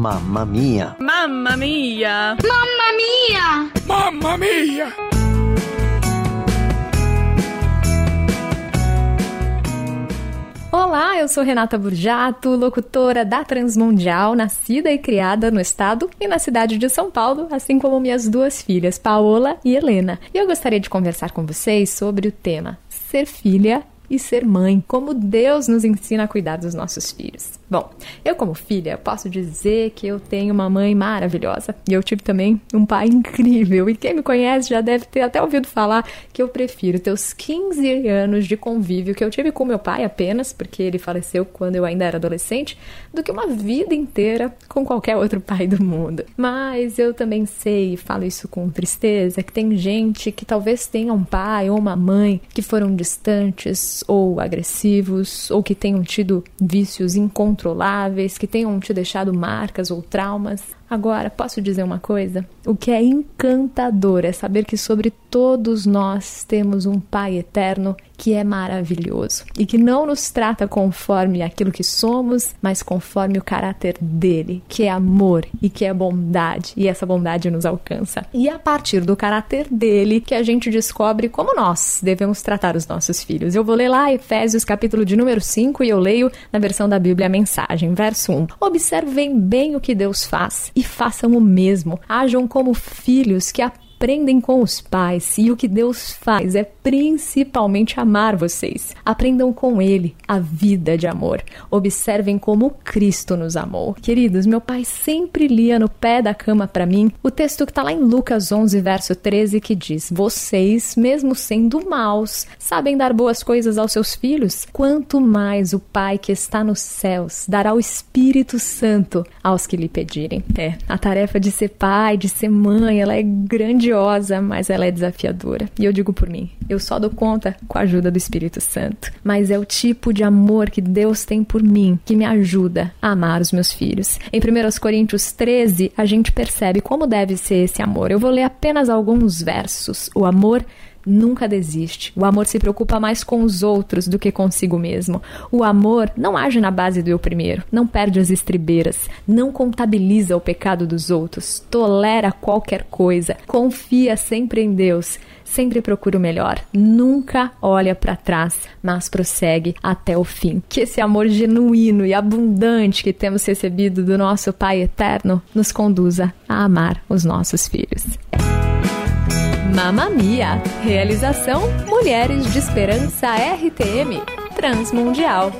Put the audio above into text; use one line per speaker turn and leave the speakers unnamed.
Mamma mia!
Mamma mia!
Mamma mia!
Mamma mia!
Olá, eu sou Renata Burjato, locutora da Transmundial, nascida e criada no estado e na cidade de São Paulo, assim como minhas duas filhas, Paola e Helena. E eu gostaria de conversar com vocês sobre o tema ser filha e ser mãe, como Deus nos ensina a cuidar dos nossos filhos. Bom, eu como filha posso dizer que eu tenho uma mãe maravilhosa e eu tive também um pai incrível. E quem me conhece já deve ter até ouvido falar que eu prefiro ter os 15 anos de convívio que eu tive com meu pai apenas, porque ele faleceu quando eu ainda era adolescente, do que uma vida inteira com qualquer outro pai do mundo. Mas eu também sei, e falo isso com tristeza, que tem gente que talvez tenha um pai ou uma mãe que foram distantes ou agressivos ou que tenham tido vícios incontroláveis que tenham te deixado marcas ou traumas. Agora, posso dizer uma coisa? O que é encantador é saber que sobre todos nós temos um Pai eterno que é maravilhoso e que não nos trata conforme aquilo que somos, mas conforme o caráter dele, que é amor e que é bondade, e essa bondade nos alcança. E a partir do caráter dele que a gente descobre como nós devemos tratar os nossos filhos. Eu vou ler lá Efésios capítulo de número 5 e eu leio na versão da Bíblia a mensagem, verso 1. Observem bem o que Deus faz e façam o mesmo. Hajam como filhos que aprendem aprendem com os pais e o que Deus faz é principalmente amar vocês. Aprendam com Ele a vida de amor. Observem como Cristo nos amou. Queridos, meu pai sempre lia no pé da cama para mim o texto que está lá em Lucas 11, verso 13, que diz: Vocês, mesmo sendo maus, sabem dar boas coisas aos seus filhos? Quanto mais o Pai que está nos céus dará o Espírito Santo aos que lhe pedirem. É, a tarefa de ser pai, de ser mãe, ela é grande grandiosa, mas ela é desafiadora. E eu digo por mim, eu só dou conta com a ajuda do Espírito Santo. Mas é o tipo de amor que Deus tem por mim que me ajuda a amar os meus filhos. Em 1 Coríntios 13, a gente percebe como deve ser esse amor. Eu vou ler apenas alguns versos. O amor nunca desiste. O amor se preocupa mais com os outros do que consigo mesmo. O amor não age na base do eu primeiro, não perde as estribeiras, não contabiliza o pecado dos outros, tolera qualquer coisa, confia sempre em Deus. Sempre procura o melhor, nunca olha para trás, mas prossegue até o fim. Que esse amor genuíno e abundante que temos recebido do nosso Pai eterno nos conduza a amar os nossos filhos. Mamamia. Realização Mulheres de Esperança RTM Transmundial.